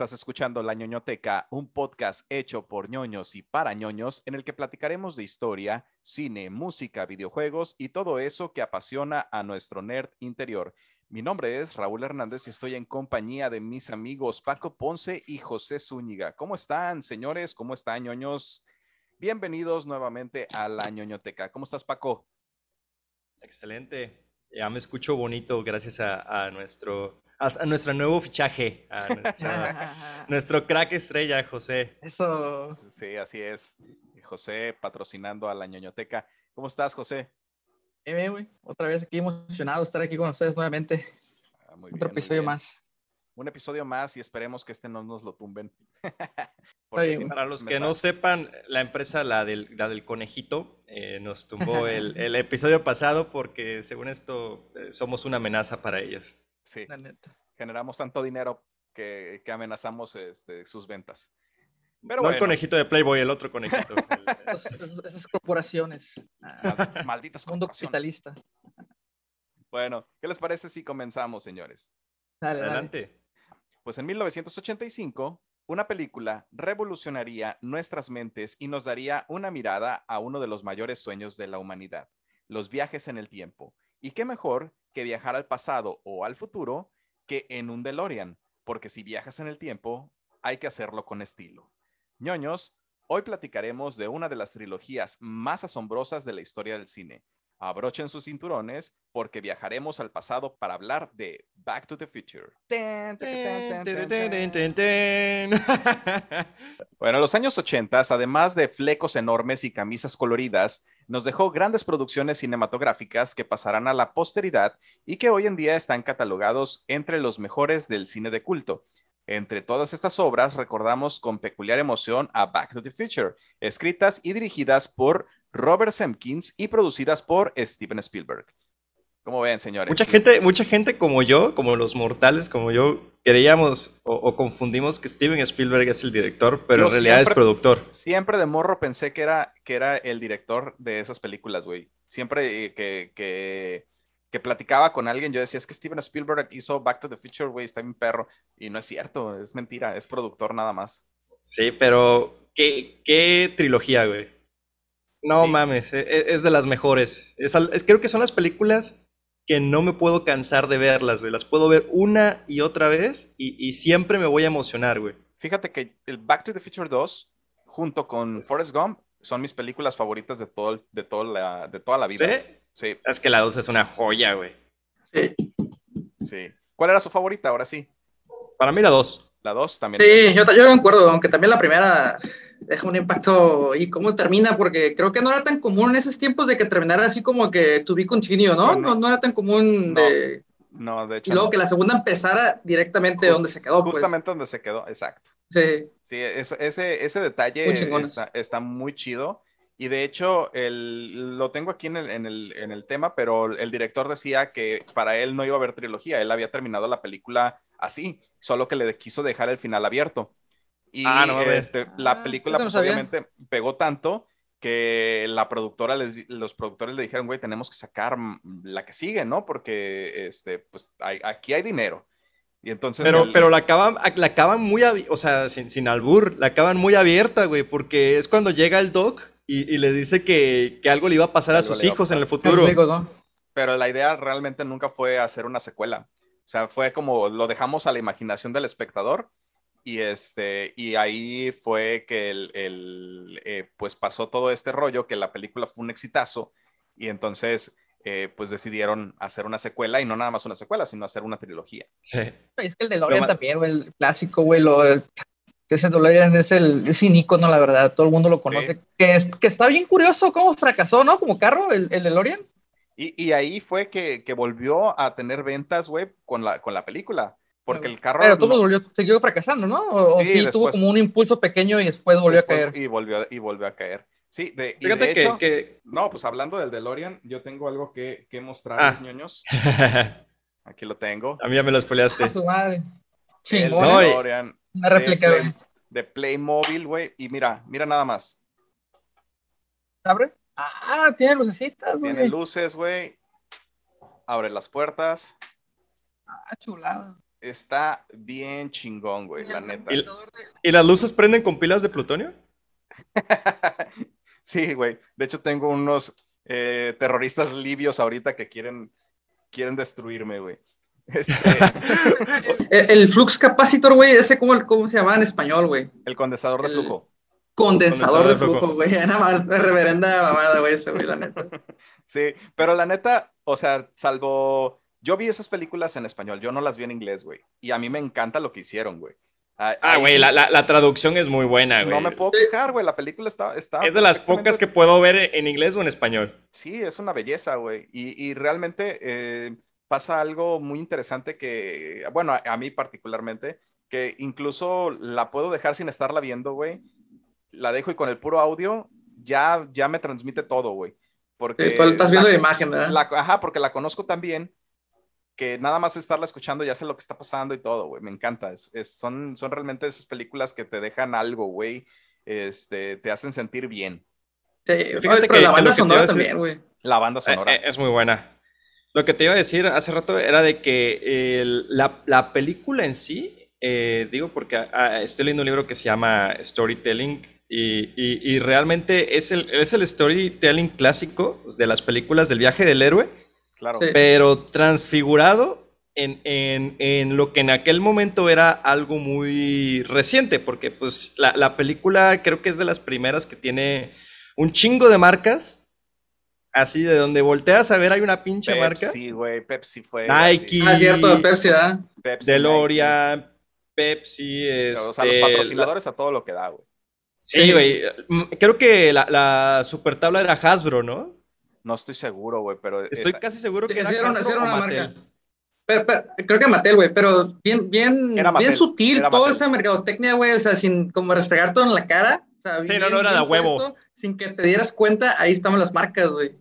Estás escuchando La ñoñoteca, un podcast hecho por ñoños y para ñoños en el que platicaremos de historia, cine, música, videojuegos y todo eso que apasiona a nuestro nerd interior. Mi nombre es Raúl Hernández y estoy en compañía de mis amigos Paco Ponce y José Zúñiga. ¿Cómo están, señores? ¿Cómo están, ñoños? Bienvenidos nuevamente a La ñoñoteca. ¿Cómo estás, Paco? Excelente. Ya me escucho bonito gracias a, a nuestro a, nuestro nuevo fichaje, a nuestro crack estrella, José. Eso. Sí, así es. José patrocinando a la ñoñoteca. ¿Cómo estás, José? Bien, güey. Otra vez aquí emocionado de estar aquí con ustedes nuevamente. Ah, Otro episodio más. Un episodio más y esperemos que este no nos lo tumben. para los que no sepan, la empresa, la del, la del conejito, eh, nos tumbó el, el, episodio pasado porque según esto eh, somos una amenaza para ellos. Sí. Generamos tanto dinero que, amenazamos este, sus ventas. Pero no el conejito de Playboy, el otro conejito. Esas corporaciones. Ah, malditas Mundo capitalista. Bueno, ¿qué les parece si comenzamos, señores? Adelante. Pues en 1985, una película revolucionaría nuestras mentes y nos daría una mirada a uno de los mayores sueños de la humanidad, los viajes en el tiempo. ¿Y qué mejor que viajar al pasado o al futuro que en un DeLorean, porque si viajas en el tiempo, hay que hacerlo con estilo. ñoños, hoy platicaremos de una de las trilogías más asombrosas de la historia del cine. Abrochen sus cinturones porque viajaremos al pasado para hablar de Back to the Future. bueno, los años 80, además de flecos enormes y camisas coloridas, nos dejó grandes producciones cinematográficas que pasarán a la posteridad y que hoy en día están catalogados entre los mejores del cine de culto. Entre todas estas obras recordamos con peculiar emoción a Back to the Future, escritas y dirigidas por Robert Semkins y producidas por Steven Spielberg. ¿Cómo ven, señores? Mucha gente, mucha gente como yo, como los mortales, como yo, creíamos o, confundimos que Steven Spielberg es el director, pero en realidad es productor. Siempre de morro pensé que era, que era el director de esas películas, güey. Siempre eh, que, que, que, platicaba con alguien, yo decía, es que Steven Spielberg hizo Back to the Future, güey, está bien perro. Y no es cierto, es mentira, es productor nada más. Sí, pero ¿qué, qué trilogía, güey? No mames, e, e, es, de las mejores. Es, creo que son las películas que no me puedo cansar de verlas, güey. Las puedo ver una y otra vez y, siempre me voy a emocionar, güey. Fíjate que el Back to the Future 2, junto con Forrest Gump, son mis películas favoritas de, todo, de, todo la, de toda la vida. ¿Sí? Sí. Es que la 2 es una joya, güey. Sí. Sí. ¿Cuál era su favorita? Ahora sí. Para mí la 2. La 2 también. Sí, yo, yo concuerdo, aunque también la primera deja un impacto y cómo termina, porque creo que no era tan común en esos tiempos de que terminara así como que to be continuo, ¿no? No, no, era tan común de... No, de hecho. Y luego que la segunda empezara directamente donde se quedó. Pues. Justamente donde se quedó, exacto. Sí. Sí, ese, ese detalle está, está, muy chido. Y de hecho, el, lo tengo aquí en el, en, el, en el tema, pero el director decía que para él no iba a haber trilogía. Él había terminado la película así, solo que le quiso dejar el final abierto. Y ah, no, este, la ah, película, pues, obviamente, pegó tanto que la productora, les, los productores le dijeron, güey, tenemos que sacar la que sigue, ¿no? Porque, este, pues, aquí hay dinero. Y entonces... Pero, pero la acaban, la acaban muy, o sea, sin, sin albur, la acaban muy abierta, güey, porque es cuando llega el doc y, le dice que, que, algo le iba a pasar a sus hijos en el futuro. Pero la idea realmente nunca fue hacer una secuela. O sea, fue como lo dejamos a la imaginación del espectador y, este, y ahí fue que el, eh, pues pasó todo este rollo, que la película fue un exitazo y entonces eh, pues decidieron hacer una secuela y no nada más una secuela, sino hacer una trilogía. Es que el de Lorian también, güey, el clásico, güey, lo, ese DeLorean es el es icono, la verdad, todo el mundo lo conoce, que, que está bien curioso cómo fracasó, ¿no? Como carro, el, el DeLorean. Y, y ahí fue que, que volvió a tener ventas, güey, con la, con la película. Porque el carro. Pero todo volvió, siguió fracasando, ¿no? O sí, tuvo como un impulso pequeño y después volvió a caer. Y volvió, y volvió a caer. Sí, de, Fíjate que, que, No, pues hablando del DeLorean, yo tengo algo que, que mostrar, ah. ñoños. Aquí lo tengo. A mí ya me lo spoileaste. A su madre. El DeLorean. Una réplica, de, de Playmobil, güey. Y mira, mira nada más. ¿Abre? Ah, tiene lucecitas, güey. Tiene luces, güey. Abre las puertas. Ah, chulada. Está bien chingón, güey, la neta. ¿Y, las luces prenden con pilas de plutonio? sí, güey. De hecho, tengo unos eh, terroristas libios ahorita que quieren, quieren destruirme, güey. Este, el, flux capacitor, güey, ese cómo, cómo se llama en español, güey. El condensador de flujo. Condensador, de flujo, güey. Nada más reverenda mamada, güey, ese, güey, la neta. sí, pero la neta, o sea, salvo. Yo vi esas películas en español, yo no las vi en inglés, güey. Y a mí me encanta lo que hicieron, güey. Ah, güey, la, la, traducción es muy buena, güey. No me puedo quejar, güey. La película está, está. Es de las pocas que puedo ver en inglés o en español. Sí, es una belleza, güey. Y, y, realmente eh, pasa algo muy interesante que, bueno, a, mí particularmente, que incluso la puedo dejar sin estarla viendo, güey. La dejo y con el puro audio ya, ya me transmite todo, güey. Porque tú estás viendo la, imagen, ¿verdad? ajá, porque la conozco también que nada más estarla escuchando ya sé lo que está pasando y todo, güey. Me encanta. Es, son, son realmente esas películas que te dejan algo, güey. Este, te hacen sentir bien. Sí, Fíjate pero que, la banda sonora también, güey. La banda sonora. Eh, es muy buena. Lo que te iba a decir hace rato era de que la, la, película en sí, eh, digo porque ah, ah, estoy leyendo un libro que se llama Storytelling y, y, y realmente es el, es el storytelling clásico de las películas del viaje del héroe pero transfigurado en, lo que en aquel momento era algo muy reciente, porque pues la, película creo que es de las primeras que tiene un chingo de marcas. Así de donde volteas a ver hay una pinche marca. Pepsi, güey, Pepsi fue. Nike. Ah, cierto, Pepsi, ¿verdad? Pepsi, DeLorean, Pepsi. o sea, los este, patrocinadores a todo lo que da, güey. Sí, güey. Creo que la, la super tabla era Hasbro, ¿no? No estoy seguro, güey, pero... Estoy casi seguro que era, una marca. creo que Mattel, güey, pero bien, bien, bien sutil toda esa mercadotecnia, güey, o sea, sin como restregar todo en la cara. sí, no, no era de huevo. sin que te dieras cuenta, ahí estaban las marcas, güey.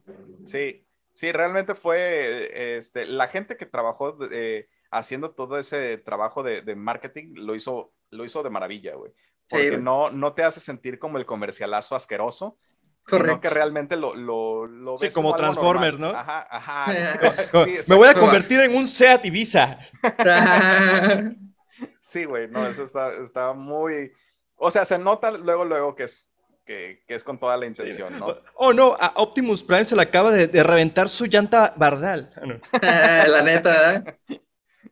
Sí, sí, realmente fue, este, la gente que trabajó eh, haciendo todo ese trabajo de, de, marketing lo hizo, lo hizo de maravilla, güey. Porque no, no te hace sentir como el comercialazo asqueroso, Sino que realmente lo, lo, lo ves sí, como, Transformers, ¿no? Ajá, ajá. Me voy a convertir en un Seat Ibiza. sí, güey, no, eso está, está muy... O sea, se nota luego, luego que es, que, que es con toda la intención, ¿no? Oh, no, a Optimus Prime se le acaba de, de reventar su llanta bardal. Ah, la neta, ¿eh?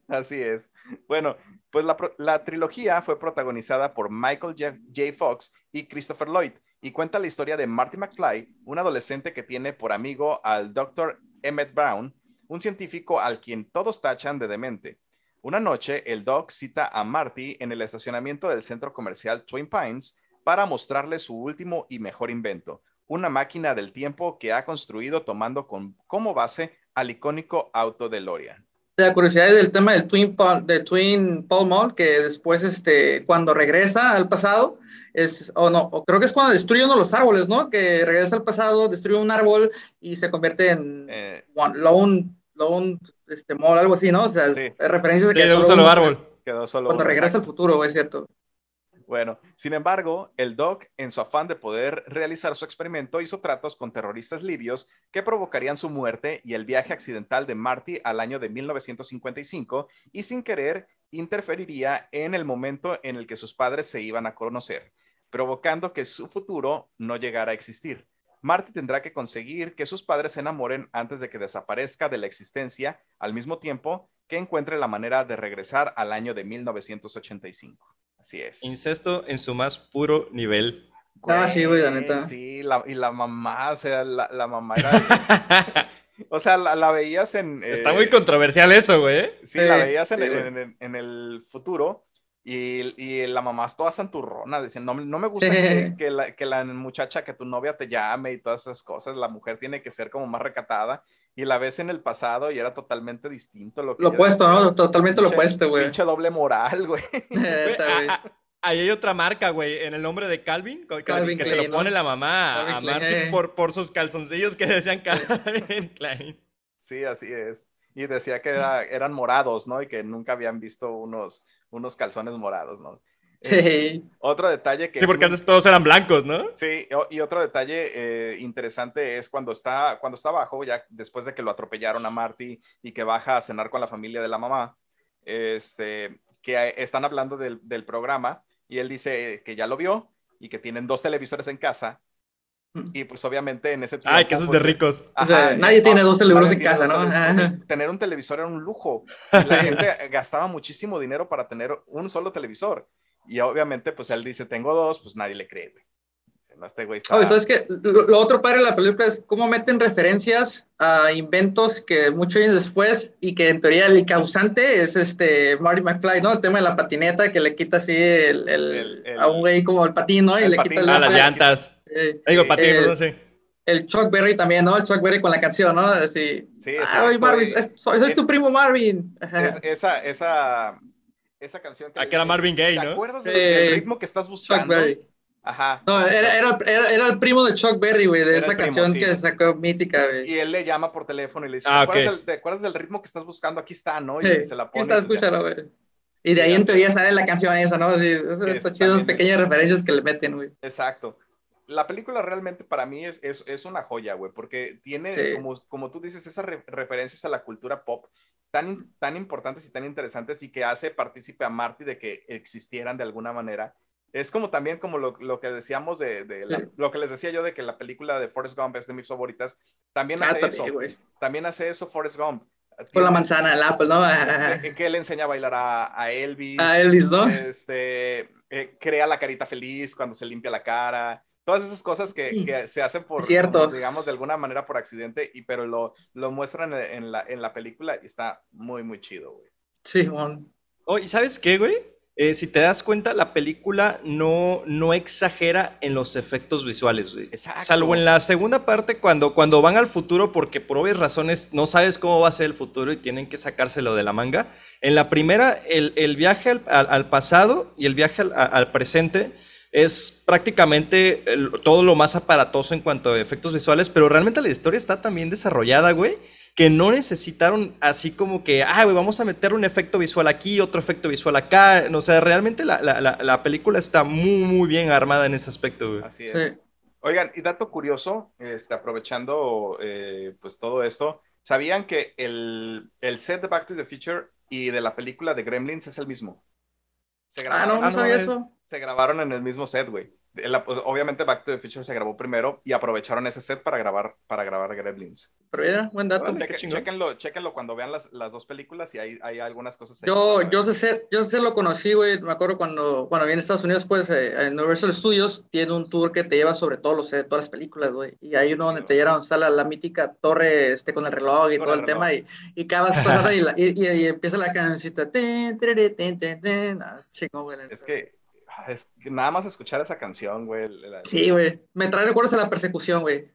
Así es. Bueno, pues la, la, trilogía fue protagonizada por Michael J. J. Fox y Christopher Lloyd, y cuenta la historia de Marty McFly, un adolescente que tiene por amigo al Dr. Emmett Brown, un científico al quien todos tachan de demente. Una noche, el Doc cita a Marty en el estacionamiento del centro comercial Twin Pines para mostrarle su último y mejor invento, una máquina del tiempo que ha construido tomando como base al icónico auto de Lorian. La curiosidad del tema del Twin, de Twin Paul Mall, que después, este, cuando regresa al pasado, es, o no, creo que es cuando destruye uno de los árboles, ¿no? Que regresa al pasado, destruye un árbol y se convierte en eh. Lone, Lone este, Mall, algo así, ¿no? O sea, es, referencia de que un solo árbol. Quedó solo cuando regresa al futuro, es cierto. Bueno, sin embargo, el Doc, en su afán de poder realizar su experimento, hizo tratos con terroristas libios que provocarían su muerte y el viaje accidental de Marty al año de 1955 y sin querer interferiría en el momento en el que sus padres se iban a conocer provocando que su futuro no llegara a existir. Marty tendrá que conseguir que sus padres se enamoren antes de que desaparezca de la existencia, al mismo tiempo que encuentre la manera de regresar al año de 1985. Así es. Incesto en su más puro nivel. ah, sí, güey, la neta. Sí, y la mamá, o sea, la, mamá era... o sea, la, veías en... Está muy controversial eso, güey. Sí, la veías en el futuro y, y, la mamá es toda santurrona, diciendo, no, no me gusta que, la, que, la, muchacha, que tu novia te llame y todas esas cosas, la mujer tiene que ser como más recatada. Y la ves en el pasado y era totalmente distinto. Lo, que lo opuesto, ¿no? Totalmente lo opuesto, güey. Pinche doble moral, güey. Ahí hay otra marca, güey, en el nombre de Calvin, que se lo pone la mamá a Martin eh. por, por sus calzoncillos que decían Calvin Klein. Sí, así es y decía que eran morados, ¿no? Y que nunca habían visto unos, unos calzones morados, ¿no? Otro detalle que... Sí, porque antes todos eran blancos, ¿no? Sí, y otro detalle eh, interesante es cuando está, cuando está abajo, ya después de que lo atropellaron a Marty y que baja a cenar con la familia de la mamá, este, que están hablando del, del programa y él dice que ya lo vio y que tienen dos televisores en casa y pues obviamente en ese tiempo... Ay, que eso es de ricos. nadie tiene dos televisores en casa, ¿no? Tener un televisor era un lujo. La gente gastaba muchísimo dinero para tener un solo televisor. Y obviamente, pues él dice, tengo dos, pues nadie le cree, güey. No, este güey está... ¿sabes qué? Lo, otro padre de la película es cómo meten referencias a inventos que muchos años después y que en teoría el causante es este Marty McFly, ¿no? El tema de la patineta que le quita así el, a un güey como el patín, ¿no? Y le quita a las llantas. Eh, Digo, patín, no sé. El Chuck Berry también, ¿no? El Chuck Berry con la canción, ¿no? Así, sí, Ay, Marvin, soy, tu primo Marvin. esa, esa, esa canción. Que, ah, que era Marvin Gaye, ¿no? ¿Te acuerdas del, ritmo que estás buscando? Chuck Berry. Ajá. No, era, era, era, el primo de Chuck Berry, güey, de esa canción que sacó mítica, güey. Y él le llama por teléfono y le dice, ah, ¿te, acuerdas del, ritmo que estás buscando? Aquí está, ¿no? Y se la pone. Está, escúchalo, güey. Y de ahí en teoría sale la canción esa, ¿no? Así, estos chidos pequeñas referencias que le meten, güey. Exacto. La película realmente para mí es, es, es una joya, güey, porque tiene, como, como tú dices, esas referencias a la cultura pop tan, tan importantes y tan interesantes y que hace partícipe a Marty de que existieran de alguna manera es como también como lo, lo que decíamos de, de lo que les decía yo de que la película de Forrest Gump es de mis favoritas. También hace eso. También hace eso Forrest Gump. Con la manzana el Apple, ¿no? que él enseña a bailar a, a Elvis. A Elvis, ¿no? Este, eh, crea la carita feliz cuando se limpia la cara. Todas esas cosas que, que se hacen por, Cierto. digamos, de alguna manera por accidente, y, pero lo, lo muestran en, la, en la película y está muy, muy chido, güey. Sí, Juan. Oh, ¿y sabes qué, güey? Eh, si te das cuenta, la película no, no exagera en los efectos visuales, güey. Salvo en la segunda parte, cuando, cuando van al futuro, porque por obvias razones no sabes cómo va a ser el futuro y tienen que sacárselo de la manga. En la primera, el, viaje al, pasado y el viaje al, presente es prácticamente todo lo más aparatoso en cuanto a efectos visuales, pero realmente la historia está también desarrollada, güey que no necesitaron así como que, ah, güey, vamos a meter un efecto visual aquí, otro efecto visual acá. O sea, realmente la, la, la, película está muy, muy bien armada en ese aspecto, güey. Así es. Oigan, y dato curioso, este, aprovechando eh, pues todo esto, ¿sabían que el, el, set de Back to the Future y de la película de Gremlins es el mismo? Se ah, no, no sabía eso. Se grabaron en el mismo set, güey. Pues, obviamente Back to the Future se grabó primero y aprovecharon ese set para grabar, para grabar Gremlins. Pero mira, buen dato. chequenlo, cuando vean las, las, dos películas y hay, hay algunas cosas. Yo, yo, sé, yo sé lo conocí, güey. Me acuerdo cuando, cuando en Estados Unidos, pues, eh, en Universal Studios tiene un tour que te lleva sobre todos los todas las películas, güey. Y hay uno donde te llevan, sale la mítica torre este, con el reloj y todo el, tema. Y, y cada vez y, y, empieza la cancioncita. Ah, es que es nada más escuchar esa canción, güey. Sí, güey. Me trae recuerdos a la persecución, güey.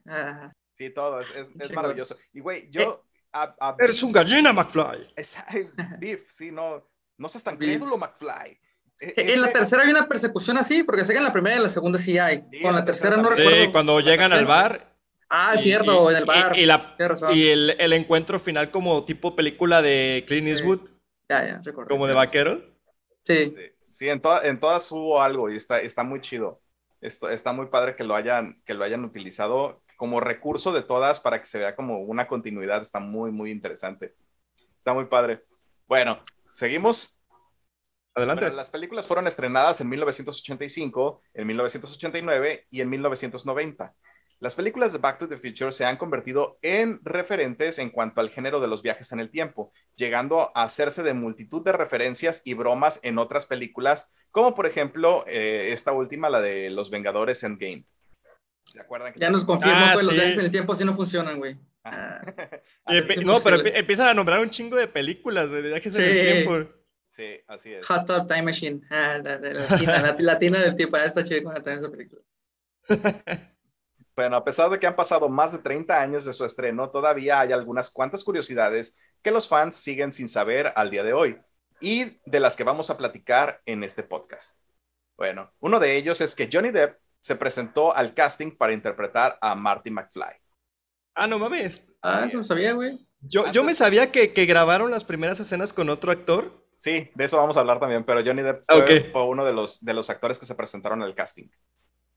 Sí, todo. Es, es, maravilloso. Y, güey, yo. Eh, eres un gallina, McFly. Biff, sí, no. No seas tan crédulo, McFly. E, en la tercera hay una persecución así, porque sé que en la primera y en la segunda sí hay. Con la, tercera, no recuerdo. Sí, cuando llegan al bar. Ah, es cierto, en el bar. Y, la, y el, el, encuentro final como tipo película de Clint Eastwood. Ya, ya, recuerdo. Como de vaqueros. Sí. sí. Sí, en, en todas hubo algo y está, está muy chido. Esto, está muy padre que lo, hayan, que lo hayan utilizado como recurso de todas para que se vea como una continuidad. Está muy, muy interesante. Está muy padre. Bueno, seguimos. Adelante. las películas fueron estrenadas en 1985, en 1989 y en 1990. Las películas de Back to the Future se han convertido en referentes en cuanto al género de los viajes en el tiempo, llegando a hacerse de multitud de referencias y bromas en otras películas, como por ejemplo eh, esta última, la de Los Vengadores Endgame. ¿Se acuerdan? ya nos confirmó que ah, los viajes en el tiempo sí no funcionan, güey. Ah. no, pero empiezan a nombrar un chingo de películas, de viajes en el tiempo. Sí, así es. Hot Top Time Machine. Ah, la, la, latina, del tiempo. Está chido con esa película. Bueno, a pesar de que han pasado más de 30 años de su estreno, todavía hay algunas cuantas curiosidades que los fans siguen sin saber al día de hoy y de las que vamos a platicar en este podcast. Bueno, uno de ellos es que Johnny Depp se presentó al casting para interpretar a Marty McFly. Ah, no mames. Ah, no sabía, güey. Yo, yo me sabía que, grabaron las primeras escenas con otro actor. Sí, de eso vamos a hablar también, pero Johnny Depp fue, fue uno de los, de los actores que se presentaron al casting.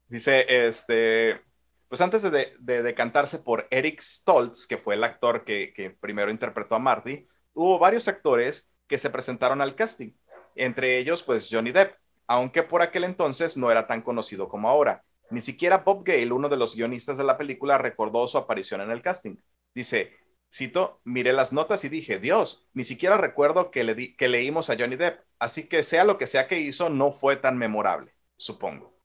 Dice, este, pues antes de, decantarse por Eric Stoltz, que fue el actor que, primero interpretó a Marty, hubo varios actores que se presentaron al casting. Entre ellos, pues Johnny Depp, aunque por aquel entonces no era tan conocido como ahora. Ni siquiera Bob Gale, uno de los guionistas de la película, recordó su aparición en el casting. Dice, cito, miré las notas y dije, Dios, ni siquiera recuerdo que, le que leímos a Johnny Depp, así que sea lo que sea que hizo, no fue tan memorable, supongo.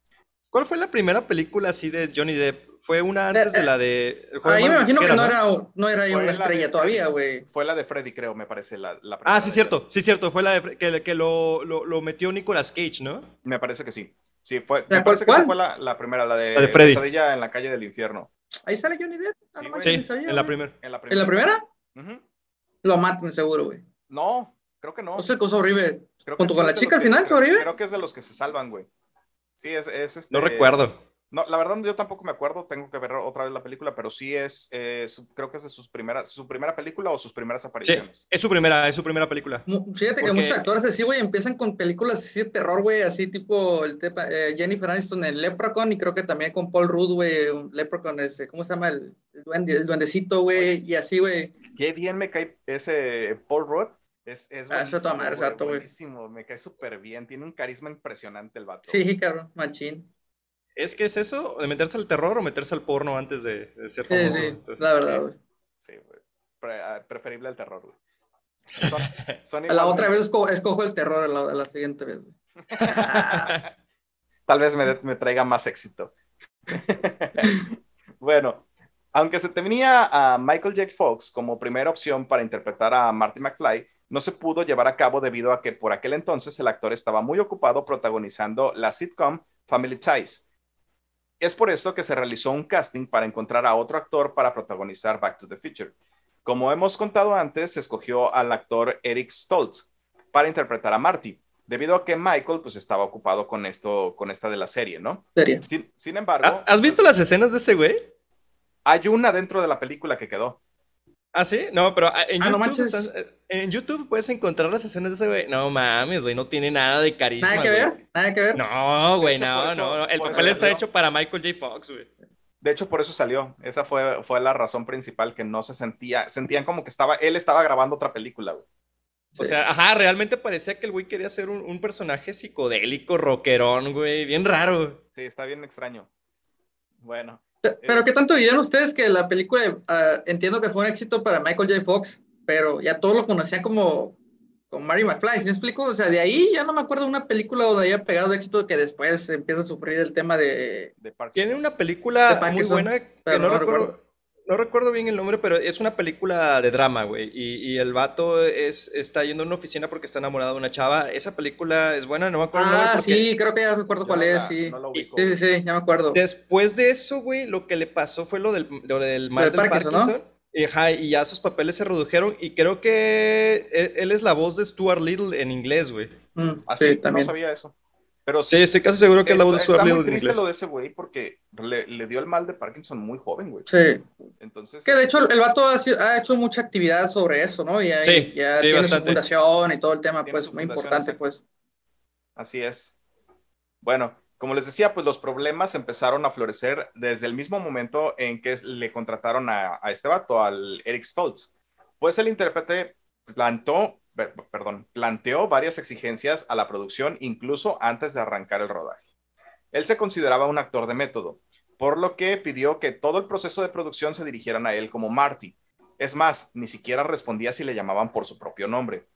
¿Cuál fue la primera película así de Johnny Depp? Fue una antes de la de... Ahí me imagino que no, era, no era una estrella todavía, güey. Fue la de Freddy, creo, me parece. La, ah, sí, cierto, sí, cierto. Fue la de que, que lo, lo, lo, metió Nicolas Cage, ¿no? Me parece que sí. Sí, fue, me parece que esa fue la, la, primera, la de, la de Freddy. en la calle del infierno. Ahí sale Johnny Depp. Sí, sí en, la primera. ¿En la primera? Lo matan seguro, güey. No, creo que no. O sea, cosa horrible. ¿Junto con la chica al final, sobrevive? Creo que es de los que se salvan, güey. Sí, es, es este... No recuerdo. No, la verdad yo tampoco me acuerdo, tengo que ver otra vez la película, pero sí es, creo que es de sus primeras, su primera película o sus primeras apariciones. Sí, es su primera, es su primera película. Fíjate que muchos actores así, güey, empiezan con películas así de terror, güey, así tipo el eh, Jennifer Aniston en Leprechaun y creo que también con Paul Rudd, güey, Leprechaun, ese, ¿cómo se llama? El, duende, el duendecito, güey, y así, güey. Qué bien me cae ese Paul Rudd. Es, es ah, buenísimo, buenísimo, me cae súper bien, tiene un carisma impresionante el vato. Sí, cabrón, machín. ¿Es que es eso? ¿De meterse al terror o meterse al porno antes de, ser famoso? Sí, sí, la verdad, güey. Sí, güey. Ah, preferible el terror, güey. la otra vez escojo, el terror, la, la siguiente vez, güey. Tal vez me, me traiga más éxito. bueno, aunque se tenía a Michael J. Fox como primera opción para interpretar a Marty McFly, no se pudo llevar a cabo debido a que por aquel entonces el actor estaba muy ocupado protagonizando la sitcom Family Ties, es por eso que se realizó un casting para encontrar a otro actor para protagonizar Back to the Future. Como hemos contado antes, se escogió al actor Eric Stoltz para interpretar a Marty, debido a que Michael pues estaba ocupado con esto, con esta de la serie, ¿no? Serie. Sin, embargo... ¿Has visto las escenas de ese güey? Hay una dentro de la película que quedó. ¿Ah, sí? No, pero ah, en, YouTube, eh, en YouTube puedes encontrar las escenas de ese güey. No mames, güey, no tiene nada de carisma. Nada que ver, nada que ver. No, güey, no, no, El papel está hecho para Michael J. Fox, güey. De hecho, por eso salió. Esa fue, fue la razón principal que no se sentía. Sentían como que estaba, él estaba grabando otra película, güey. O sea, ajá, realmente parecía que el güey quería ser un, un personaje psicodélico, rockerón, güey. Bien raro. Sí, está bien extraño. Bueno. Pero ¿qué tanto dirían ustedes que la película, ah, entiendo que fue un éxito para Michael J. Fox, pero ya todos lo conocían como, como Mary McFly, ¿sí me explico? O sea, de ahí ya no me acuerdo de una película donde haya pegado éxito que después empieza a sufrir el tema de... Tiene una película muy buena que no, recuerdo, no recuerdo bien el nombre, pero es una película de drama, güey. Y, el vato es, está yendo a una oficina porque está enamorado de una chava. Esa película es buena, no me acuerdo. Ah, sí, creo que ya me acuerdo cuál es, sí. sí. sí. Sí, ya me acuerdo. Después de eso, güey, lo que le pasó fue lo del, lo del mal del Parkinson. Y, y, ya sus papeles se redujeron. Y creo que e, él, es la voz de Stuart Little en inglés, güey. Mm, Así, sí, también. no sabía eso. Pero sí, estoy casi seguro que es la voz de Stuart Little. Está muy triste lo de ese güey porque le, le, dio el mal de Parkinson muy joven, güey. Sí. Entonces. Que de hecho el vato ha, ha hecho mucha actividad sobre eso, ¿no? Y sí, ya tiene su fundación y todo el tema, pues, muy importante, pues. Así es. Bueno, como les decía, pues los problemas empezaron a florecer desde el mismo momento en que le contrataron a, a este vato, al Eric Stoltz. Pues el intérprete plantó perdón, planteó varias exigencias a la producción incluso antes de arrancar el rodaje. Él se consideraba un actor de método, por lo que pidió que todo el proceso de producción se dirigieran a él como Marty. Es más, ni siquiera respondía si le llamaban por su propio nombre.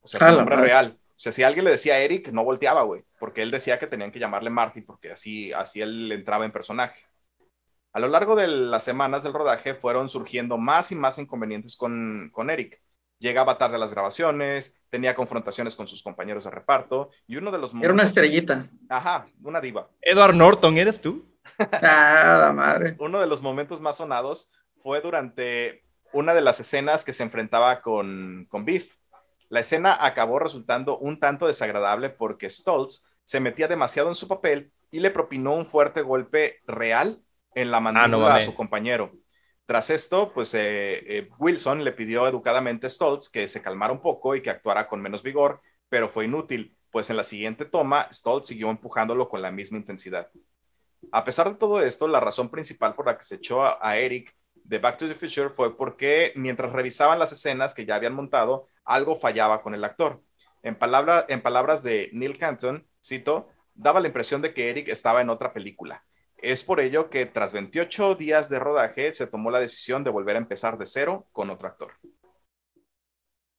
O sea, su nombre real. O sea, si alguien le decía Eric, no volteaba, güey, porque él decía que tenían que llamarle Marty porque así, así él entraba en personaje. A lo largo de las semanas del rodaje fueron surgiendo más y más inconvenientes con, con Eric llegaba tarde a las grabaciones, tenía confrontaciones con sus compañeros de reparto y uno de los... Era una estrellita. Ajá, una diva. Edward Norton, ¿eres tú? ah, la madre. Uno de los momentos más sonados fue durante una de las escenas que se enfrentaba con, con Biff. La escena acabó resultando un tanto desagradable porque Stoltz se metía demasiado en su papel y le propinó un fuerte golpe real en la ah, mandíbula a su compañero. Tras esto, pues eh, eh, Wilson le pidió educadamente a Stoltz que se calmara un poco y que actuara con menos vigor, pero fue inútil, pues en la siguiente toma Stoltz siguió empujándolo con la misma intensidad. A pesar de todo esto, la razón principal por la que se echó a, Eric de Back to the Future fue porque mientras revisaban las escenas que ya habían montado, algo fallaba con el actor. En, palabra, en palabras de Neil Canton, cito, daba la impresión de que Eric estaba en otra película. Es por ello que tras 28 días de rodaje se tomó la decisión de volver a empezar de cero con otro actor.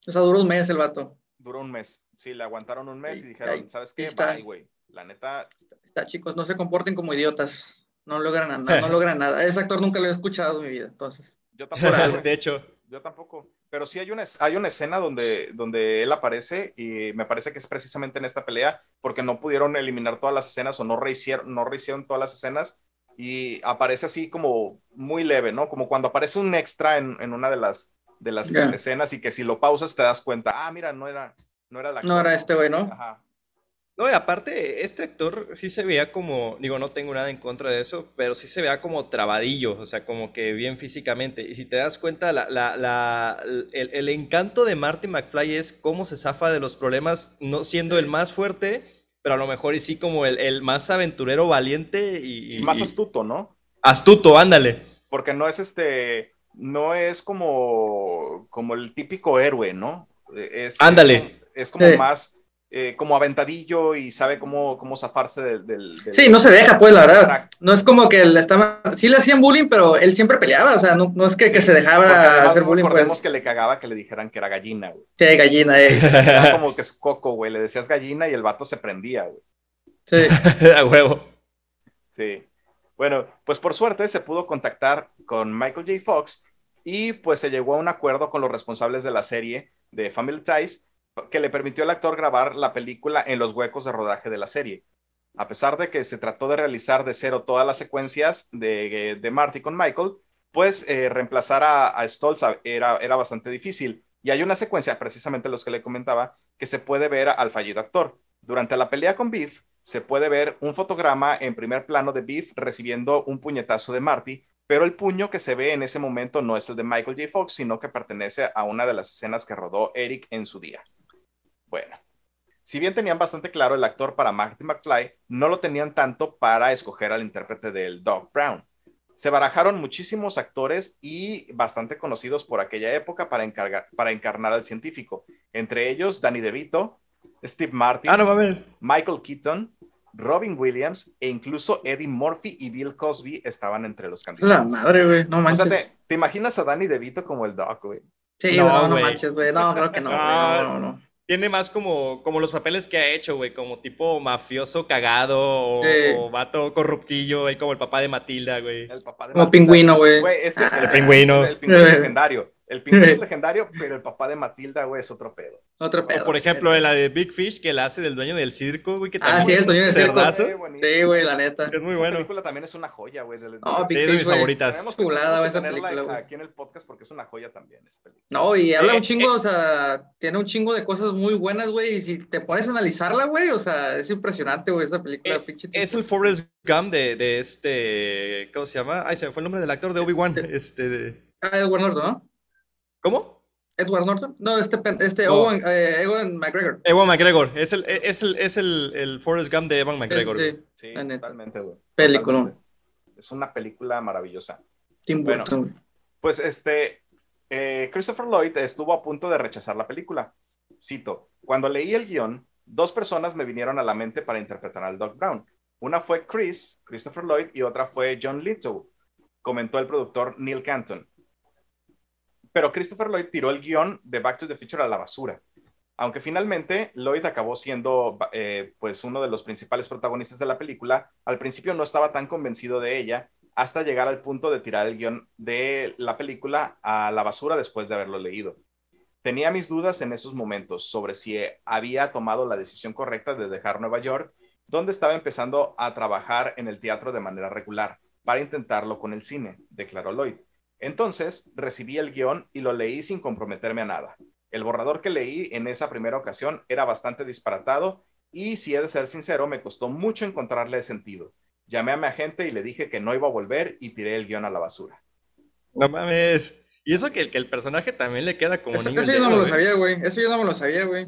O sea, duró un mes el vato. Duró un mes. Sí, le aguantaron un mes y dijeron, ¿sabes qué? Bye, güey. La neta. Está, chicos, no se comporten como idiotas. No logran nada, no logran nada. Ese actor nunca lo he escuchado en mi vida, entonces. Yo tampoco. de hecho. Yo tampoco. Pero sí hay una, hay una escena donde, donde él aparece y me parece que es precisamente en esta pelea porque no pudieron eliminar todas las escenas o no rehicieron, no rehicieron todas las escenas y aparece así como muy leve, ¿no? Como cuando aparece un extra en, en una de las, de las escenas y que si lo pausas te das cuenta, ah, mira, no era, no era la... No era este güey, ¿no? Ajá. No, y aparte, este actor sí se veía como, digo, no tengo nada en contra de eso, pero sí se veía como trabadillo, o sea, como que bien físicamente. Y si te das cuenta, la, la, el, encanto de Marty McFly es cómo se zafa de los problemas, no siendo el más fuerte, pero a lo mejor y sí como el, más aventurero, valiente y, y más astuto, ¿no? Astuto, ándale. Porque no es este, no es como, como el típico héroe, ¿no? Es, ándale. Es, como más eh, como aventadillo y sabe cómo, cómo zafarse del, Sí, no se deja, pues, la verdad. No es como que le estaba... Sí le hacían bullying, pero él siempre peleaba, o sea, no, no es que, que se dejaba hacer bullying, pues. que le cagaba que le dijeran que era gallina, güey. Sí, gallina, eh. Era como que es coco, güey, le decías gallina y el vato se prendía, güey. Sí. A huevo. Sí. Bueno, pues por suerte se pudo contactar con Michael J. Fox y pues se llegó a un acuerdo con los responsables de la serie de Family Ties que le permitió al actor grabar la película en los huecos de rodaje de la serie. A pesar de que se trató de realizar de cero todas las secuencias de, de Marty con Michael, pues eh, reemplazar a, a Stoltz era, era bastante difícil. Y hay una secuencia, precisamente los que le comentaba, que se puede ver al fallido actor. Durante la pelea con Beef, se puede ver un fotograma en primer plano de Beef recibiendo un puñetazo de Marty, pero el puño que se ve en ese momento no es el de Michael J. Fox, sino que pertenece a una de las escenas que rodó Eric en su día. Bueno, si bien tenían bastante claro el actor para Marty McFly, no lo tenían tanto para escoger al intérprete del Doc Brown. Se barajaron muchísimos actores y bastante conocidos por aquella época para, para encarnar al científico, entre ellos Danny DeVito, Steve Martin, ah, Michael Keaton, Robin Williams e incluso Eddie Murphy y Bill Cosby estaban entre los candidatos. La madre, güey, no manches. te, imaginas a Danny DeVito como el Doc, güey? Sí, no, no, manches, güey, no, creo que no, no, no, no tiene más como, como los papeles que ha hecho, güey, como tipo mafioso cagado o, vato corruptillo, ahí como el papá de Matilda, güey. El papá de Como pingüino, güey. el pingüino. El pingüino legendario. El pingüino es legendario, pero el papá de Matilda, güey, es otro pedo. Otro pedo. por ejemplo, la de Big Fish, que la hace del dueño del circo, güey. Que ah, sí, el dueño del circo. Sí, güey, la neta. Es muy bueno. La película también es una joya, güey. No, sí, es de mis favoritas. Tenemos que, tenemos esa película, aquí en el podcast porque es una joya también esa película. No, y habla un chingo, o sea, tiene un chingo de cosas muy buenas, güey. Y si te pones a analizarla, güey, o sea, es impresionante, güey, esa película. Eh, es el Forrest Gump de, de este. ¿Cómo se llama? Ay, se me fue el nombre del actor de Obi-Wan. Este. De... Ah, Edward Norton, ¿no? ¿Cómo? Edward Norton. No, este, este Owen, eh, Ewan McGregor. Ewan McGregor. Es el, es el, es el, el Forrest Gump de Ewan McGregor. Sí, sí, totalmente, güey. Película. Es una película maravillosa. Tim Burton. pues este, eh, Christopher Lloyd estuvo a punto de rechazar la película. Cito, cuando leí el guion, dos personas me vinieron a la mente para interpretar al Doc Brown. Una fue Chris, Christopher Lloyd, y otra fue John Lithgow, comentó el productor Neil Canton pero Christopher Lloyd tiró el guion de Back to the Future a la basura. Aunque finalmente Lloyd acabó siendo eh, pues uno de los principales protagonistas de la película, al principio no estaba tan convencido de ella hasta llegar al punto de tirar el guion de la película a la basura después de haberlo leído. Tenía mis dudas en esos momentos sobre si había tomado la decisión correcta de dejar Nueva York, donde estaba empezando a trabajar en el teatro de manera regular, para intentarlo con el cine, declaró Lloyd. Entonces recibí el guion y lo leí sin comprometerme a nada. El borrador que leí en esa primera ocasión era bastante disparatado y si he de ser sincero, me costó mucho encontrarle sentido. Llamé a mi agente y le dije que no iba a volver y tiré el guion a la basura. No mames. Y eso que el, que el personaje también le queda como niño. Eso yo no me lo sabía, güey. Eso yo no me lo sabía, güey.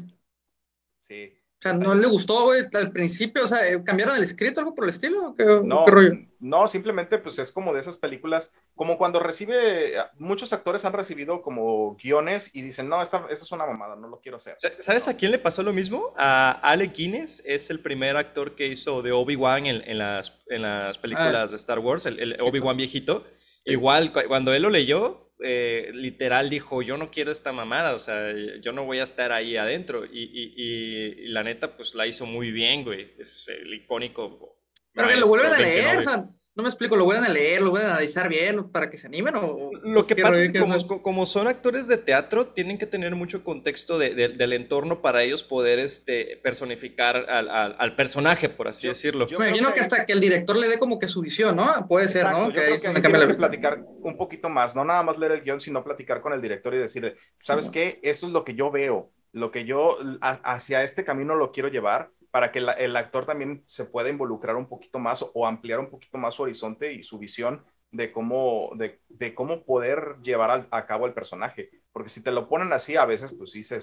Sí. O sea, ¿no le gustó, güey, al principio? O sea, ¿cambiaron el escrito, algo por el estilo? ¿Qué, no, qué rollo? No, simplemente pues es como de esas películas, como cuando recibe, muchos actores han recibido como guiones y dicen, no, esta, esa es una mamada, no lo quiero hacer. ¿Sabes a quién le pasó lo mismo? A Alec Guinness, es el primer actor que hizo de Obi-Wan en, las, en las películas ah. de Star Wars, el Obi-Wan viejito. Igual, cuando él lo leyó, eh, literal dijo, yo no quiero esta mamada, o sea, yo no voy a estar ahí adentro. Y, la neta, pues la hizo muy bien, güey. Es el icónico. Pero que lo vuelven a leer, o sea, no me explico, lo vuelven a leer, lo vuelven a analizar bien para que se animen o... Lo que pasa es que como, son actores de teatro, tienen que tener mucho contexto del entorno para ellos poder este, personificar al, personaje, por así decirlo. Yo me imagino que, hasta que el director le dé como que su visión, ¿no? Puede ser, ¿no? Yo que creo que, tienes que platicar un poquito más, no nada más leer el guion, sino platicar con el director y decirle, ¿sabes qué? Eso es lo que yo veo, lo que yo hacia este camino lo quiero llevar para que el actor también se pueda involucrar un poquito más o, ampliar un poquito más su horizonte y su visión de cómo, de, de cómo poder llevar a cabo el personaje. Porque si te lo ponen así, a veces, pues sí, se,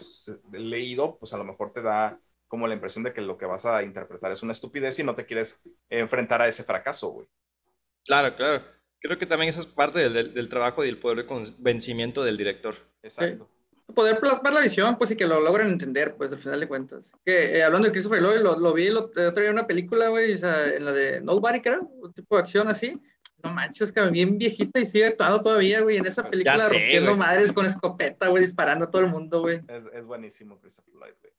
leído, pues a lo mejor te da como la impresión de que lo que vas a interpretar es una estupidez y no te quieres enfrentar a ese fracaso, güey. Claro, claro. Creo que también eso es parte del, del trabajo y del poder de convencimiento del director. Exacto poder plasmar la visión, pues, y que lo logren entender, pues, al final de cuentas. Que eh, hablando de Christopher Lloyd, lo, lo vi el otro día en una película, güey, o sea, en la de Nobody, era un tipo de acción así. No manches, que bien viejita y sigue actuado todavía, güey, en esa película rompiendo madres con escopeta, güey, disparando a todo el mundo, güey. Es, es buenísimo Christopher Lloyd, güey.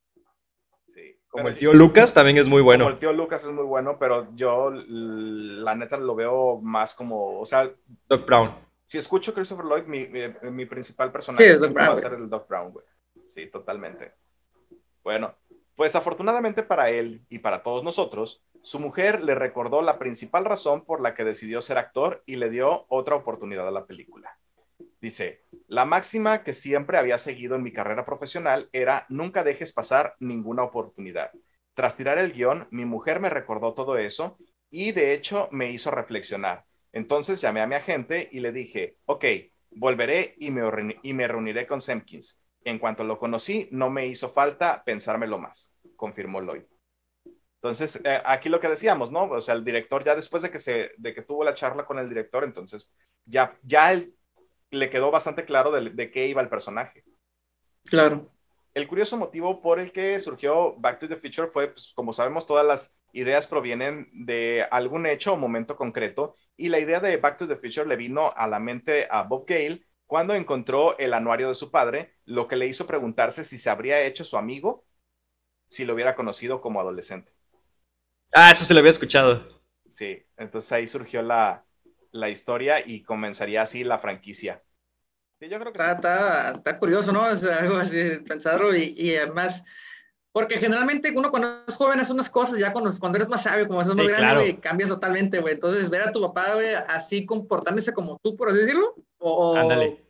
Sí. Como el tío Lucas también es muy bueno. Como el tío Lucas es muy bueno, pero yo la neta lo veo más como, o sea... Doc Brown si escucho Christopher Lloyd, mi, mi, principal personaje va a ser el Doc Brown, güey. Sí, totalmente. Bueno, pues afortunadamente para él y para todos nosotros, su mujer le recordó la principal razón por la que decidió ser actor y le dio otra oportunidad a la película. Dice, la máxima que siempre había seguido en mi carrera profesional era nunca dejes pasar ninguna oportunidad. Tras tirar el guion, mi mujer me recordó todo eso y de hecho me hizo reflexionar. Entonces llamé a mi agente y le dije, ok, volveré y me, y me reuniré con Semkins. En cuanto lo conocí, no me hizo falta pensármelo más, confirmó Lloyd. Entonces, eh, aquí lo que decíamos, ¿no? O sea, el director ya después de que, se, de que tuvo la charla con el director, entonces ya, ya le quedó bastante claro de, de qué iba el personaje. Claro el curioso motivo por el que surgió Back to the Future fue, pues, como sabemos, todas las ideas provienen de algún hecho o momento concreto, y la idea de Back to the Future le vino a la mente a Bob Gale cuando encontró el anuario de su padre, lo que le hizo preguntarse si se habría hecho su amigo si lo hubiera conocido como adolescente. Ah, eso se lo había escuchado. Sí, entonces ahí surgió la, la historia y comenzaría así la franquicia yo creo que está, está, curioso, ¿no? Es algo así, pensarlo y, y, además, porque generalmente uno cuando es joven hace unas cosas, ya cuando, cuando eres más sabio, como estás más grande, cambias totalmente, güey. Entonces, ver a tu papá, güey, así comportándose como tú, por así decirlo, o,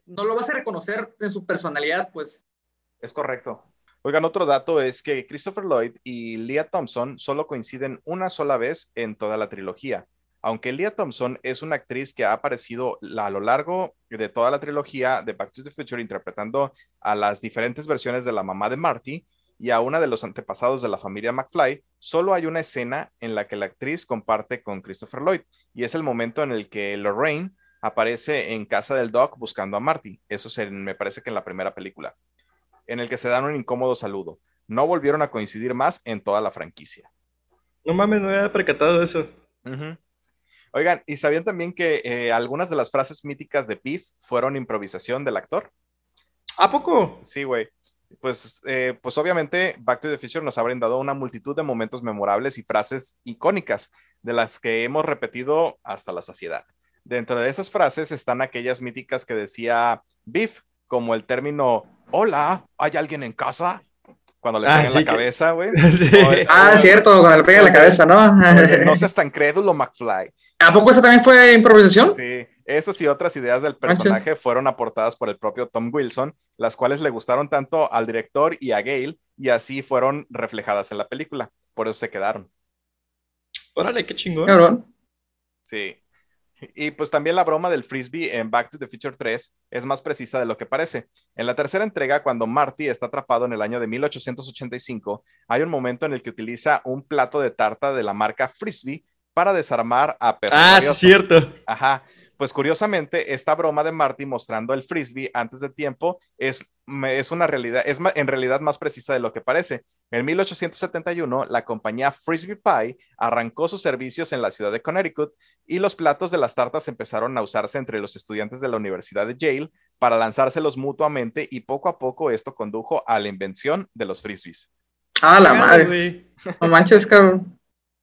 no lo vas a reconocer en su personalidad, pues. Es correcto. Oigan, otro dato es que Christopher Lloyd y Leah Thompson solo coinciden una sola vez en toda la trilogía aunque Leah Thompson es una actriz que ha aparecido a lo largo de toda la trilogía de Back to the Future interpretando a las diferentes versiones de la mamá de Marty y a una de los antepasados de la familia McFly, solo hay una escena en la que la actriz comparte con Christopher Lloyd y es el momento en el que Lorraine aparece en casa del Doc buscando a Marty. Eso me parece que en la primera película, en el que se dan un incómodo saludo. No volvieron a coincidir más en toda la franquicia. No mames, no había percatado eso. Oigan, ¿y sabían también que eh, algunas de las frases míticas de Piff fueron improvisación del actor? ¿A poco? Sí, güey. Pues, eh, pues obviamente Back to the Future nos ha brindado una multitud de momentos memorables y frases icónicas de las que hemos repetido hasta la saciedad. Dentro de esas frases están aquellas míticas que decía Biff, como el término, hola, ¿hay alguien en casa? Cuando le ah, pegan la cabeza, güey. ah, cierto, cuando le pegan la cabeza, ¿no? no seas tan crédulo, McFly. ¿A poco eso también fue improvisación? Sí, estas y otras ideas del personaje fueron aportadas por el propio Tom Wilson, las cuales le gustaron tanto al director y a Gale, y así fueron reflejadas en la película. Por eso se quedaron. Órale, qué chingón. Sí. Y pues también la broma del frisbee en Back to the Future 3 es más precisa de lo que parece. En la tercera entrega, cuando Marty está atrapado en el año de 1885, hay un momento en el que utiliza un plato de tarta de la marca Frisbee para desarmar a Perro Ah, sí, cierto. Ajá. Pues curiosamente, esta broma de Marty mostrando el frisbee antes de tiempo es, es una realidad, es en realidad más precisa de lo que parece. En 1871, la compañía Frisbee Pie arrancó sus servicios en la ciudad de Connecticut y los platos de las tartas empezaron a usarse entre los estudiantes de la Universidad de Yale para lanzárselos mutuamente y poco a poco esto condujo a la invención de los frisbees. Ah, la madre. No manches, cabrón.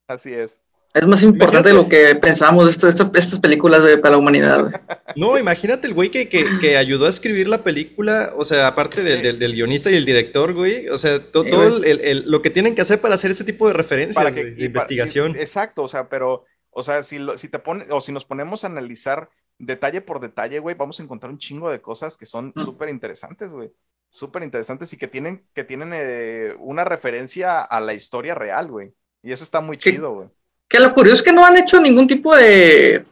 Así es. Es más importante de lo que pensamos esto, estas películas para la humanidad. No, imagínate el güey que, que, ayudó a escribir la película, o sea, aparte del, del, guionista y el director, güey, o sea, todo el, lo que tienen que hacer para hacer ese tipo de referencias, de investigación. exacto, o sea, pero, o sea, si, si te pones, o si nos ponemos a analizar detalle por detalle, güey, vamos a encontrar un chingo de cosas que son mm. súper interesantes, güey. Súper interesantes y que tienen, que tienen eh, una referencia a la historia real, güey. Y eso está muy chido, güey. Que lo curioso es que no han hecho ningún tipo de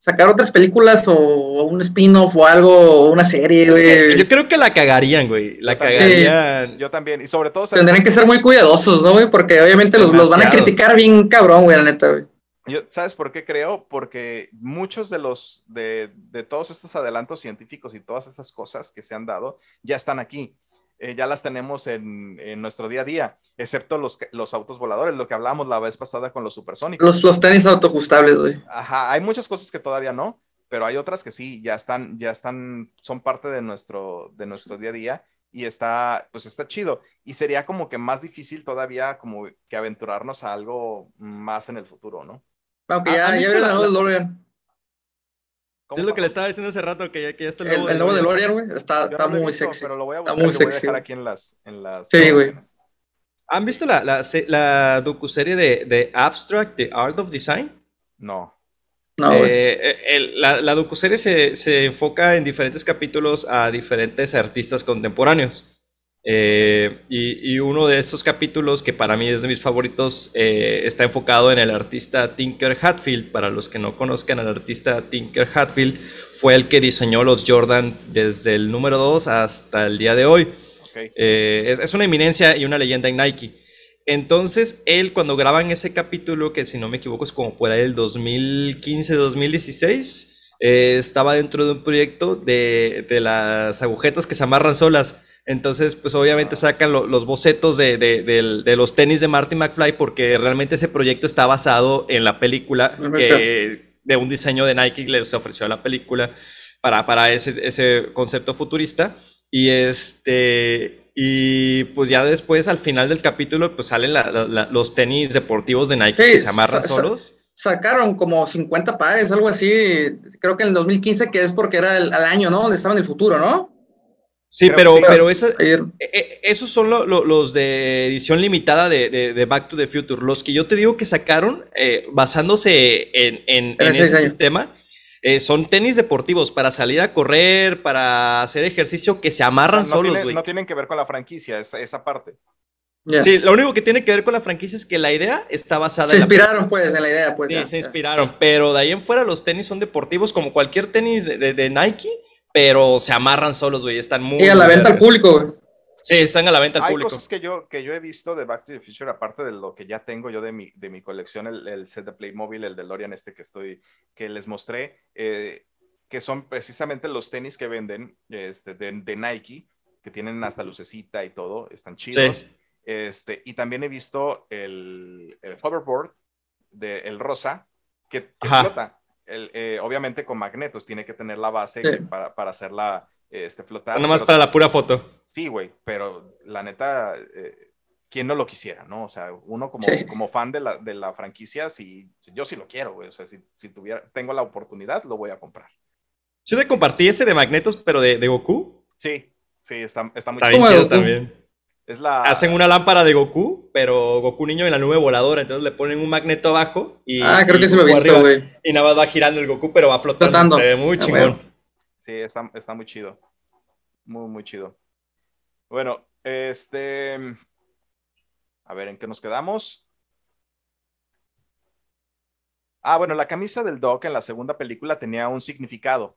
sacar otras películas o un spin-off o algo, o una serie, güey. yo creo que la cagarían, güey. La cagarían. Yo también. Y sobre todo. Tendrían que ser muy cuidadosos, ¿no, güey? Porque obviamente los, los, van a criticar bien cabrón, güey, la neta, güey. Yo, ¿Sabes por qué creo? Porque muchos de los, de, de todos estos adelantos científicos y todas estas cosas que se han dado ya están aquí. Eh, ya las tenemos en, nuestro día a día, excepto los, los autos voladores, lo que hablamos la vez pasada con los supersónicos. Los, los tenis autoajustables, güey. Ajá, hay muchas cosas que todavía no, pero hay otras que sí, ya están, ya están, son parte de nuestro, de nuestro día a día y está, pues está chido. Y sería como que más difícil todavía como que aventurarnos a algo más en el futuro, ¿no? Aunque ya, ya la, la, es lo que le estaba diciendo hace rato, que ya, que ya está el nuevo El, nuevo DeLorean, güey, está, está muy sexy. Pero lo voy a buscar está muy sexy. Voy a dejar aquí en las... En las sí, güey. ¿Han visto la, la, la docuserie de, de Abstract, The Art of Design? No. No, eh, el, la, la docuserie se, se enfoca en diferentes capítulos a diferentes artistas contemporáneos. Eh, y, uno de esos capítulos que para mí es de mis favoritos eh, está enfocado en el artista Tinker Hatfield. Para los que no conozcan al artista Tinker Hatfield, fue el que diseñó los Jordan desde el número 2 hasta el día de hoy. Eh, es, una eminencia y una leyenda en Nike. Entonces, él cuando graban ese capítulo, que si no me equivoco es como fuera del 2015-2016, estaba dentro de un proyecto de, de las agujetas que se amarran solas. Entonces, pues obviamente sacan los bocetos de, los tenis de Marty McFly porque realmente ese proyecto está basado en la película de un diseño de Nike que les ofreció a la película para, para ese, concepto futurista. Y este, y pues ya después, al final del capítulo, pues salen los tenis deportivos de Nike que se amarran solos. Sacaron como 50 pares, algo así, creo que en el 2015, que es porque era el, año, ¿no? Donde estaba en el futuro, ¿no? Sí, pero, pero e, e, esos son los de edición limitada de, Back to the Future. Los que yo te digo que sacaron eh, basándose en, ese sistema eh, son tenis deportivos para salir a correr, para hacer ejercicio que se amarran solos, güey. no tienen que ver con la franquicia, esa, esa parte. Sí, lo único que tiene que ver con la franquicia es que la idea está basada se en. Se inspiraron, pues, en la idea, pues. Sí, se inspiraron. Pero de ahí en fuera, los tenis son deportivos como cualquier tenis de Nike pero se amarran solos, güey. Están muy. Y a la venta al público, güey. Sí, están a la venta al público. Hay cosas que yo, que yo he visto de Back to the Future, aparte de lo que ya tengo yo de mi, de mi colección, el, set de Playmobil, el de Lorian este que estoy, que les mostré, eh, que son precisamente los tenis que venden este, de, Nike, que tienen hasta lucecita y todo, están chidos. Este, y también he visto el, el hoverboard de el rosa, que, que flota. Eh, obviamente con magnetos, tiene que tener la base para, para, hacerla este, flotar. No más para la pura foto. Sí, güey, pero la neta, eh, ¿quién no lo quisiera, no? O sea, uno como, como fan de la, de la franquicia, si, yo sí lo quiero, güey. O sea, si, si, tuviera, tengo la oportunidad, lo voy a comprar. ¿Sí te compartí ese de magnetos, pero de, de Goku? Sí, sí, está, está muy está Bien chido también. Hacen una lámpara de Goku, pero Goku niño en la nube voladora, entonces le ponen un magneto abajo y. Ah, creo que se visto, güey. Y nada más va girando el Goku, pero va flotando. Se ve muy ah, chingón. Sí, está, está muy chido. Muy, muy chido. Bueno, este. A ver, ¿en qué nos quedamos? Ah, bueno, la camisa del Doc en la segunda película tenía un significado.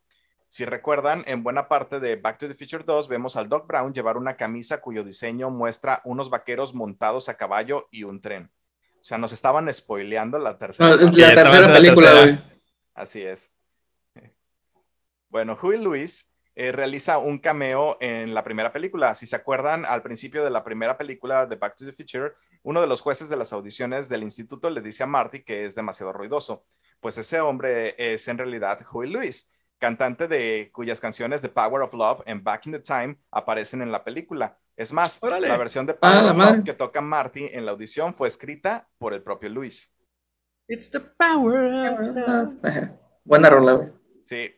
Si recuerdan, en buena parte de Back to the Future 2 vemos al Doc Brown llevar una camisa cuyo diseño muestra unos vaqueros montados a caballo y un tren. O sea, nos estaban spoileando la tercera. No, la tercera película. Así es. Bueno, Huey Lewis eh, realiza un cameo en la primera película. Si se acuerdan, al principio de la primera película de Back to the Future, uno de los jueces de las audiciones del instituto le dice a Marty que es demasiado ruidoso. Pues ese hombre es en realidad Huey Lewis, cantante de cuyas canciones The Power of Love and Back in the Time aparecen en la película. Es más, la versión de Power of Love que toca Marty en la audición fue escrita por el propio Lewis. It's the power of love. Buena rola, Sí,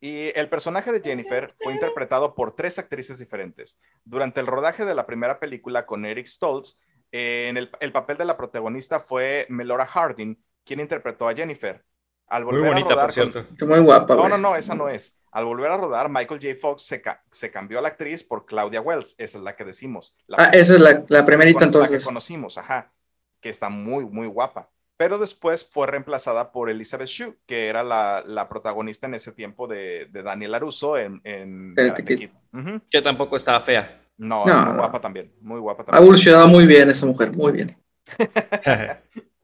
y el personaje de Jennifer fue interpretado por tres actrices diferentes. Durante el rodaje de la primera película con Eric Stoltz, en el, papel de la protagonista fue Melora Harding, quien interpretó a Jennifer. Al volver Muy bonita, a rodar por cierto. Muy guapa. No, no, no, esa no es. Al volver a rodar, Michael J. Fox se, se cambió a la actriz por Claudia Wells. Esa es la que decimos. ah, esa es la, la primerita entonces. La que conocimos, ajá. Que está muy, muy guapa pero después fue reemplazada por Elizabeth Shue, que era la, protagonista en ese tiempo de, Daniel Aruso en, en Que tampoco estaba fea. No, es muy guapa también, muy guapa también. Ha evolucionado muy bien esa mujer, muy bien.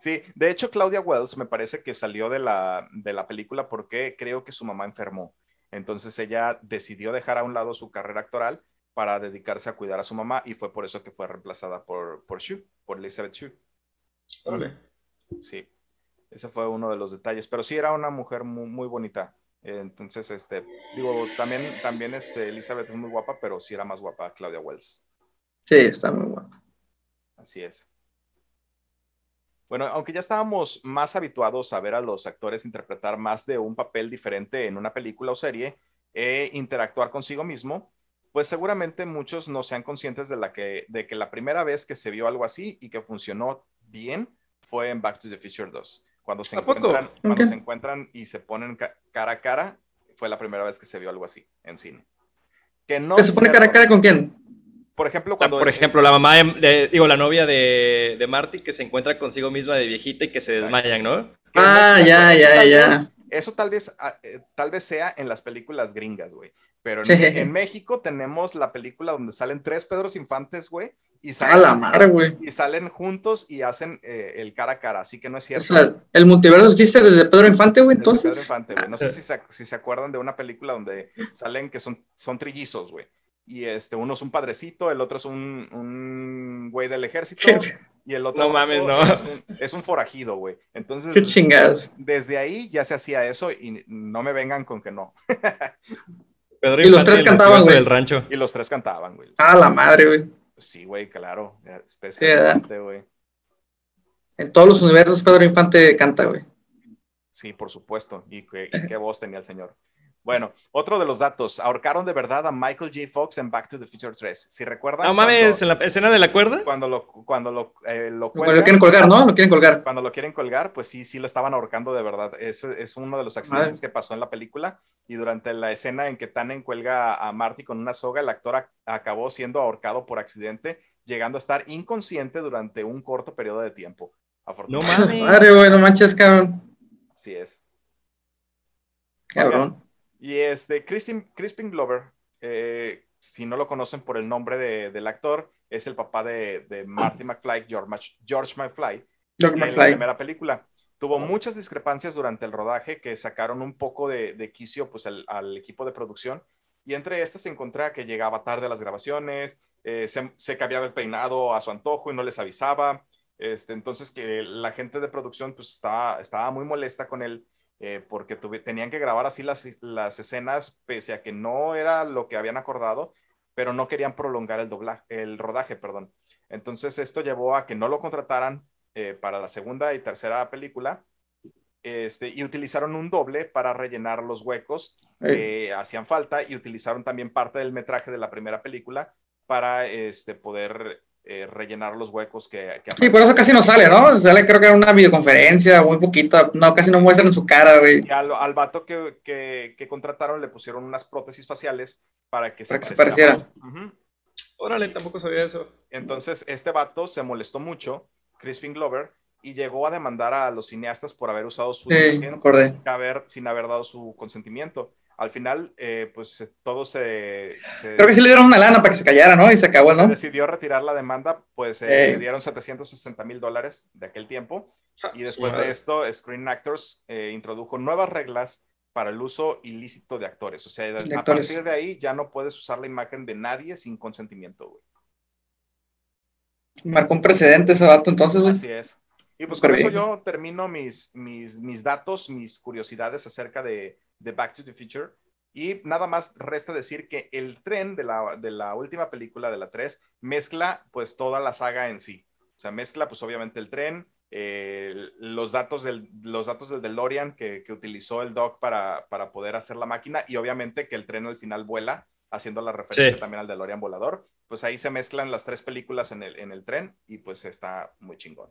sí, de hecho Claudia Wells me parece que salió de la, de la película porque creo que su mamá enfermó. Entonces ella decidió dejar a un lado su carrera actoral para dedicarse a cuidar a su mamá y fue por eso que fue reemplazada por, por Shue, por Elizabeth Shue. Vale. Sí, ese fue uno de los detalles, pero sí era una mujer muy, bonita. Entonces, este, digo, también, también este, Elizabeth es muy guapa, pero sí era más guapa Claudia Wells. Sí, está muy guapa. Así es. Bueno, aunque ya estábamos más habituados a ver a los actores interpretar más de un papel diferente en una película o serie e interactuar consigo mismo, pues seguramente muchos no sean conscientes de, la que, de que la primera vez que se vio algo así y que funcionó bien fue en Back to the Future 2. Cuando se, encuentran, cuando se encuentran y se ponen cara a cara, fue la primera vez que se vio algo así en cine. Que no ¿Se pone cara a cara con quién? Por ejemplo, cuando... por ejemplo, la mamá, de, digo, la novia de, de, Marty que se encuentra consigo misma de viejita y que se desmayan, ¿no? Ah, ya, ya, ya. eso tal vez, ah, eh, tal vez sea en las películas gringas, güey. Pero en, en, México tenemos la película donde salen tres Pedros Infantes, güey, y salen, Y salen juntos y hacen eh, el cara a cara, así que no es cierto. el multiverso existe desde Pedro Infante, güey, entonces. Pedro Infante, güey. No sé si se, si se, acuerdan de una película donde salen que son, son trillizos, güey. Y este, uno es un padrecito, el otro es un, un güey del ejército. Y el otro no mames, no. Es, un, forajido, güey. Entonces, desde, desde ahí ya se hacía eso y no me vengan con que no. y los tres cantaban, güey. rancho. Y los tres cantaban, güey. Ah, la madre, güey. Sí, güey, claro. güey. En todos los universos Pedro Infante canta, güey. Sí, por supuesto. Y qué voz tenía el señor. Bueno, otro de los datos, ahorcaron de verdad a Michael J. Fox en Back to the Future 3. Si recuerdan. No mames, en la escena de la cuerda. Cuando lo, cuando lo, eh, lo, quieren colgar, ¿no? Lo quieren colgar. Cuando lo quieren colgar, pues sí, sí lo estaban ahorcando de verdad. Es, es uno de los accidentes que pasó en la película. Y durante la escena en que Tannen cuelga a Marty con una soga, el actor acabó siendo ahorcado por accidente, llegando a estar inconsciente durante un corto periodo de tiempo. No mames. Madre, güey, no manches, cabrón. Así es. Cabrón. Y este, Crispin, Glover, eh, si no lo conocen por el nombre del actor, es el papá de, Marty McFly, George, George McFly, en la primera película. Tuvo muchas discrepancias durante el rodaje que sacaron un poco de, quicio pues, al, equipo de producción. Y entre estas se encontraba que llegaba tarde a las grabaciones, eh, se, cambiaba el peinado a su antojo y no les avisaba. Este, entonces que la gente de producción pues estaba, estaba muy molesta con él eh, porque tenían que grabar así las, escenas, pese a que no era lo que habían acordado, pero no querían prolongar el, doblaje, el rodaje. Perdón. Entonces esto llevó a que no lo contrataran eh, para la segunda y tercera película este, y utilizaron un doble para rellenar los huecos que hacían falta y utilizaron también parte del metraje de la primera película para este, poder eh, rellenar los huecos que, que Sí, por eso casi no sale, ¿no? Sale creo que en una videoconferencia, muy poquito, no, casi no muestran su cara, güey. Y al, al vato que, que, que, contrataron le pusieron unas prótesis faciales para que se, pareciera. Órale, tampoco sabía eso. Entonces, este vato se molestó mucho, Crispin Glover, y llegó a demandar a los cineastas por haber usado su Sí, imagen acordé. sin haber, sin haber dado su consentimiento. Al final, eh, pues eh, todo se, se- Creo que sí le dieron una lana para que se callara, ¿no? Y se acabó, se ¿no? decidió retirar la demanda, pues eh, Eh. le dieron 760 mil dólares de aquel tiempo. Y después de esto, Screen Actors eh, introdujo nuevas reglas para el uso ilícito de actores. O sea, De a actores. partir de ahí ya no puedes usar la imagen de nadie sin consentimiento, güey. Marcó un precedente ese vato, entonces, güey. Así es. Y pues con eso yo termino mis, mis, mis datos, mis curiosidades acerca de, de Back to the Future. Y nada más resta decir que el tren de la, de la última película de la 3 mezcla pues toda la saga en sí. O sea, mezcla pues obviamente el tren, eh, los, datos del, los datos del DeLorean que, que utilizó el Doc para, para poder hacer la máquina y obviamente que el tren al final vuela, haciendo la referencia Sí. también al DeLorean volador. Pues ahí se mezclan las tres películas en el, en el tren y pues está muy chingón.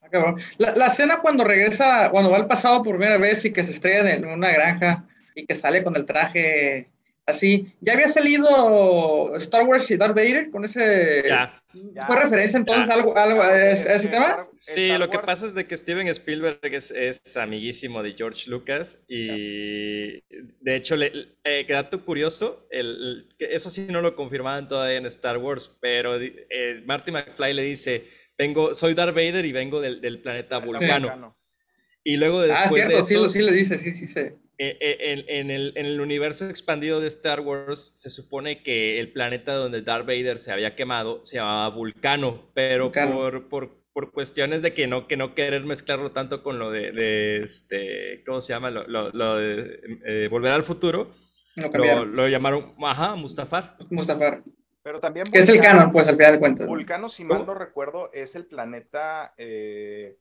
Ah, cabrón. La, la escena cuando regresa, cuando va al pasado por primera vez y que se estrella en una granja y que sale con el traje así, ¿ya había salido Star Wars y Darth Vader con ese... Ya. Ya. ¿Fue referencia entonces Ya. algo, algo a Es ese, a ese que tema? Star- Sí, Star lo que pasa es de que Steven Spielberg es, es amiguísimo de George Lucas y de hecho, le, eh, dato curioso, el, el- eso sí no lo confirmaban todavía en Star Wars, pero eh, Marty McFly le dice, vengo, soy Darth Vader y vengo del, del planeta Vulcano. Y luego Ah, después cierto, de sí, eso, lo- sí le dice, sí, sí, sí. eh, eh, en, en el, en el universo expandido de Star Wars se supone que el planeta donde Darth Vader se había quemado se llamaba Vulcano, pero Vulcano. Por, por, por cuestiones de que no, que no querer mezclarlo tanto con lo de, de este, ¿cómo se llama? Lo, lo- lo de eh, Volver al Futuro, Lo lo, cambiaron. lo llamaron, ajá, Mustafar. Mustafar. Pero también Que es el Vulcano- canon, pues, al final de cuentas. ¿no? Vulcano, si mal no recuerdo, es el planeta eh,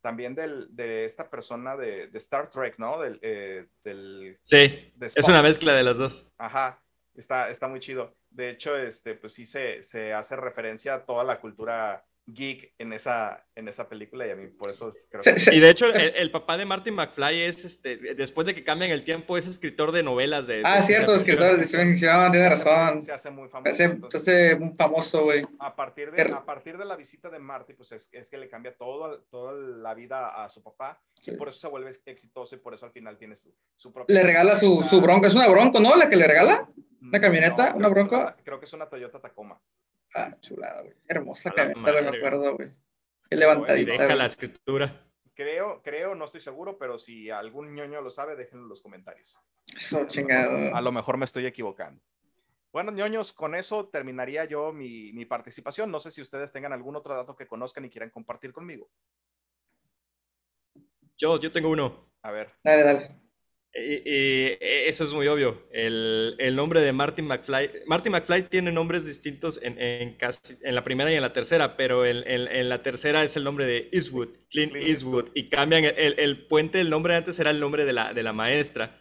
también del, de esta persona de, de Star Trek, ¿no? Del, eh, del Sí, de es una mezcla de las dos. Ajá, está, está muy chido. De hecho, este, pues sí se, se hace referencia a toda la cultura geek en esa, en esa película y a mí por eso es- creo que... Y de hecho, el, el papá de Martin McFly es, este, después de que cambian el tiempo, es escritor de novelas de... Ah, cierto, escritor de ciencia ficción, tiene se hace razón. muy- Se hace muy famoso. Se entonces- hace un famoso, güey. a partir de, a partir de la visita de Marty, pues es, es que le cambia todo, toda la vida a su papá Sí. y por eso se vuelve exitoso y por eso al final tiene su, su propia Le regala su, su bronca. Es una bronco, ¿no? La que le regala. ¿Una camioneta? creo ¿Una bronco? creo que es una Toyota Tacoma. Ah, chulada, güey. Hermosa camioneta, me acuerdo, güey. Qué levantadita. deja güey. la escritura. Creo, creo, no estoy seguro, pero si algún ñoño lo sabe, déjenlo en los comentarios. Eso, chingado. A lo mejor me estoy equivocando. Bueno, ñoños, con eso terminaría yo mi, mi participación. No sé si ustedes tengan algún otro dato que conozcan y quieran compartir conmigo. Yo, yo tengo uno. A ver. Dale, dale. Y, y eso es muy obvio. El, el nombre de Martin McFly. Martin McFly tiene nombres distintos en, en, casi, en la primera y en la tercera, pero en, la tercera es el nombre de Eastwood, Clint, Clint Eastwood. Eastwood. Y cambian el puente, el nombre antes era el nombre de la, de la maestra.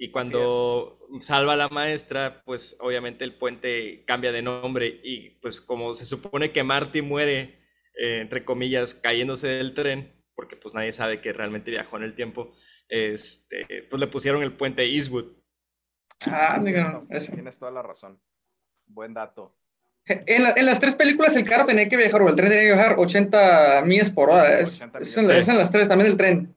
Y cuando salva a la maestra, pues obviamente el puente cambia de nombre. Y pues como se supone que Marty muere, eh, entre comillas, cayéndose del tren, porque pues nadie sabe que realmente viajó en el tiempo este, pues le pusieron el puente Eastwood. Ah, Sí, no, eso. Tienes toda la razón. Buen dato. En, la- en las tres películas el carro tenía que viajar, o el tren tenía que viajar 80 millas por hora. Es, 80 es en, millas. es en las tres, también el tren.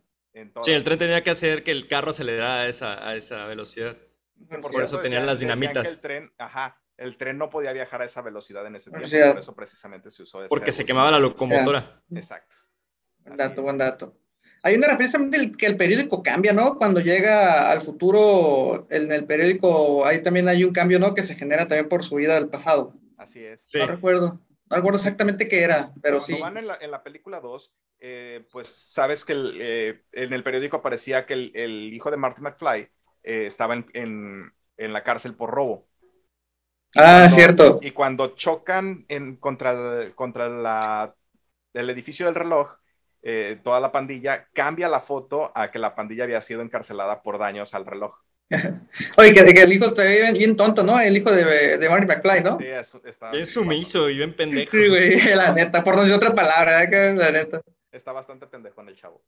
Sí, el tren tenía que hacer que el carro acelerara a esa, a esa velocidad. Por eso tenían las dinamitas. que el tren, ajá, el tren no podía viajar a esa velocidad en ese tiempo. Por eso precisamente se usó Porque se quemaba la locomotora. Exacto. Buen dato, buen dato. Hay una referencia también del que el periódico cambia, ¿no? Cuando llega al futuro, en el periódico, ahí también hay un cambio, ¿no? Que se genera también por su vida del pasado. Así es. Sí. No recuerdo. No recuerdo exactamente qué era, pero Cuando sí. van en la, en la película 2, eh, pues sabes que el, eh, en el periódico aparecía que el, el hijo de Marty McFly eh, estaba en, en- en la cárcel por robo. Y Ah, cuando- cierto. Y cuando chocan en, contra, contra la, el edificio del reloj, eh, toda la pandilla cambia la foto a que la pandilla había sido encarcelada por daños al reloj. Oye, que, que el hijo está bien, bien tonto, ¿no? El hijo de, de Marty McFly, ¿no? Sí, es, está, Es sumiso y bien pendejo. Sí, güey, la neta, por no decir otra palabra, ¿verdad? la neta. Está bastante pendejo en el chavo.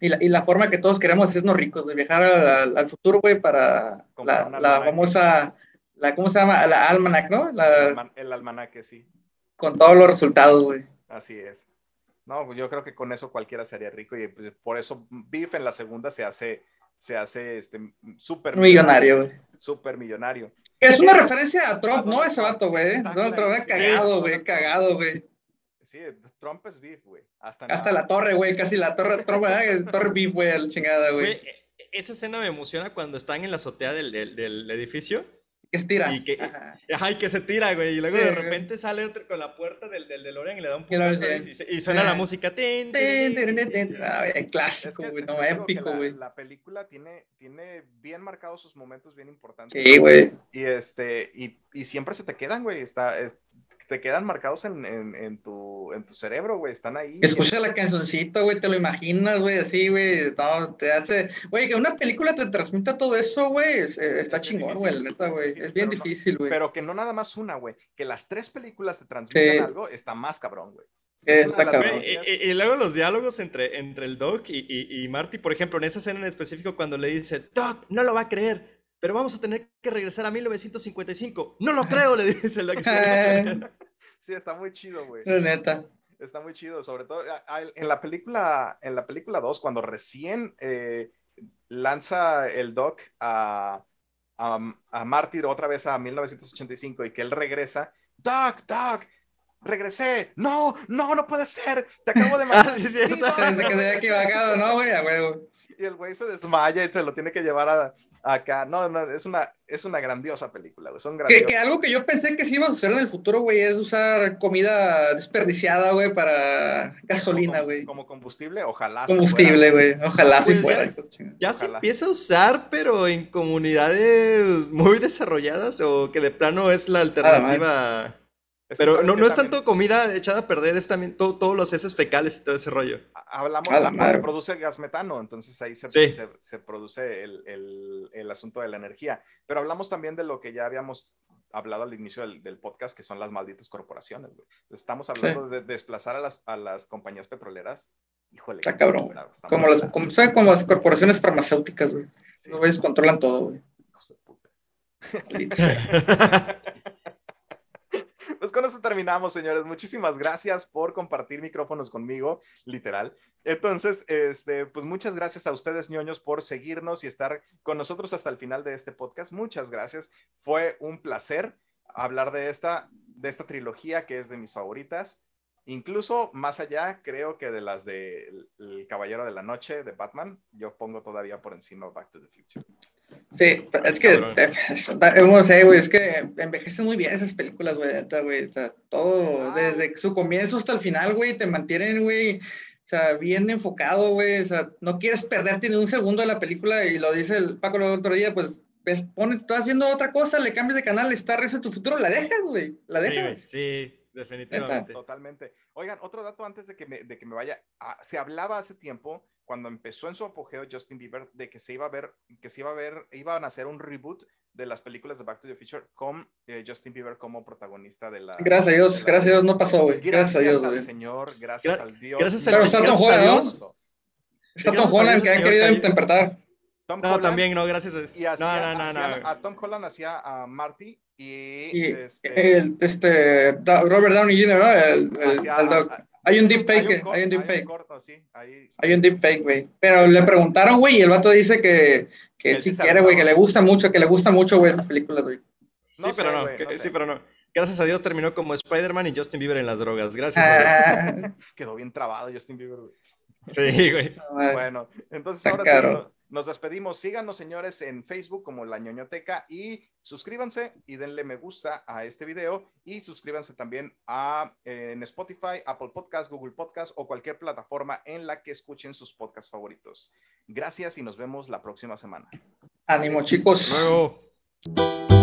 Y la, y la forma que todos queremos hacernos ricos, de viajar al, al- al futuro, güey, para Comprar la, la famosa, la, ¿cómo se llama? La Almanac, ¿no? El, La, alman- el almanaque, sí. con todos los resultados, güey. Así es. No, pues yo creo que con eso cualquiera sería rico y pues, por eso Beef en la segunda se hace, se hace este súper millonario. Súper millonario. Es una referencia a Trump, ¿no? Ese vato, güey. Donald Trump cagado, güey, cagado, güey. Sí, Trump es beef, güey. Hasta, Hasta la torre, güey, casi la torre, Trump, el torre beef, güey, la chingada, güey. E, esa escena me emociona cuando están en la azotea del, del, del edificio que se tira. Y que, ajá. y que se tira, güey. Y luego de repente sale otro con la puerta del, del DeLorean y le da un putazo y, y, suena la música. Tin, tin, tin, clásico, güey. No, épico, güey. La, película tiene, tiene bien marcados sus momentos bien importantes. Sí, güey. Y, este, y, y siempre se te quedan, güey. Está, te quedan marcados en, en, en, tu, en tu cerebro, güey, están ahí. Escucha la cancioncita, güey, te lo imaginas, güey, así, güey, no, te hace, güey, que una película te transmita todo eso, güey, eh, está chingón, güey, neta, güey, es bien difícil, güey. pero que no nada más una, güey, que las tres películas te transmitan algo, está más cabrón, güey. Está cabrón. Y, y, luego los diálogos entre, entre el Doc y, y, y Marty, por ejemplo, en esa escena en específico, cuando le dice, Doc, no lo va a creer, pero vamos a tener que regresar a 1955. No lo creo, le dice el Doc. sí, está muy chido, güey. La neta. Está muy chido, sobre todo en la película, en la película 2, cuando recién eh, lanza el Doc a, a, a Mártir otra vez a 1985 y que él regresa, Doc, Doc, regresé, no, no, no puede ser, te acabo de matar. sí, sí, sí, no, que se había equivocado, ¿no, güey? A huevo. Y el güey se desmaya y se lo tiene que llevar a, acá. No, no, es una, es una grandiosa película, güey. Son que, que, algo que yo pensé que sí iba a suceder en el futuro, güey, es usar comida desperdiciada, güey, para gasolina, güey. Como, combustible, ojalá. Combustible, güey. Ojalá si fuera. Ya, se empieza a usar, pero en comunidades muy desarrolladas o que de plano es la alternativa. Pero no, no es tanto comida echada a perder, es también todos los heces fecales y todo ese rollo. Hablamos de que produce gas metano, entonces ahí se, se, produce el, el, el, asunto de la energía. Pero hablamos también de lo que ya habíamos hablado al inicio del, del podcast, que son las malditas corporaciones. Estamos hablando de desplazar a las, a las compañías petroleras. Híjole. Está cabrón. como, las, como, como las corporaciones farmacéuticas, güey. Sí. Los controlan todo, güey. Hijos de puta. Pues con esto terminamos, señores. Muchísimas gracias por compartir micrófonos conmigo, literal. Entonces, este, pues muchas gracias a ustedes, ñoños, por seguirnos y estar con nosotros hasta el final de este podcast. Muchas gracias. Fue un placer hablar de esta, de esta trilogía que es de mis favoritas. Incluso más allá, creo que de las de El Caballero de la Noche de Batman, yo pongo todavía por encima Back to the Future. Sí, es que, no sé, güey, es que envejecen muy bien esas películas, güey, güey, o sea, todo, ah. desde su comienzo hasta el final, güey, te mantienen, güey, o sea, bien enfocado, güey, o sea, no quieres perderte ni un segundo de la película y lo dice el Paco el otro día, pues, ves, pones, estás viendo otra cosa, le cambias de canal, está rezo tu futuro, la dejas, güey, la dejas. Sí, sí. Definitivamente. Totalmente. Oigan, otro dato antes de que me, de que me vaya. Ah, se hablaba hace tiempo, cuando empezó en su apogeo Justin Bieber, de que se iba a ver, que se iba a ver, iban a hacer un reboot de las películas de Back to the Future con eh, Justin Bieber como protagonista de la. Gracias a Dios, gracias a Dios no pasó, güey. Gracias, a Dios. al Señor, gracias al Dios. Gracias al Pero está Tom Holland, Está Holland que ha querido interpretar. Tom no, también no, gracias. A, no, no, no, no, A Tom Holland hacía a Marty y, este, el, este, Robert Downey Jr., ¿no? El, el, doc. Hay un deepfake, hay un deepfake. Hay un deepfake, güey. Pero le preguntaron, güey, y el vato dice que, que sí quiere, güey, que le gusta mucho, que le gusta mucho, güey, esas películas, güey. Sí, pero no, sí, pero no. Gracias a Dios terminó como Spider-Man y Justin Bieber en las drogas. Gracias a Dios. Quedó bien trabado Justin Bieber, güey. Sí, güey. Bueno, entonces ahora sí, nos despedimos. Síganos, señores, en Facebook como La ñoñoteca y suscríbanse y denle me gusta a este video y suscríbanse también a, en Spotify, Apple Podcast, Google Podcast o cualquier plataforma en la que escuchen sus podcasts favoritos. Gracias y nos vemos la próxima semana. Ánimo, chicos. Luego.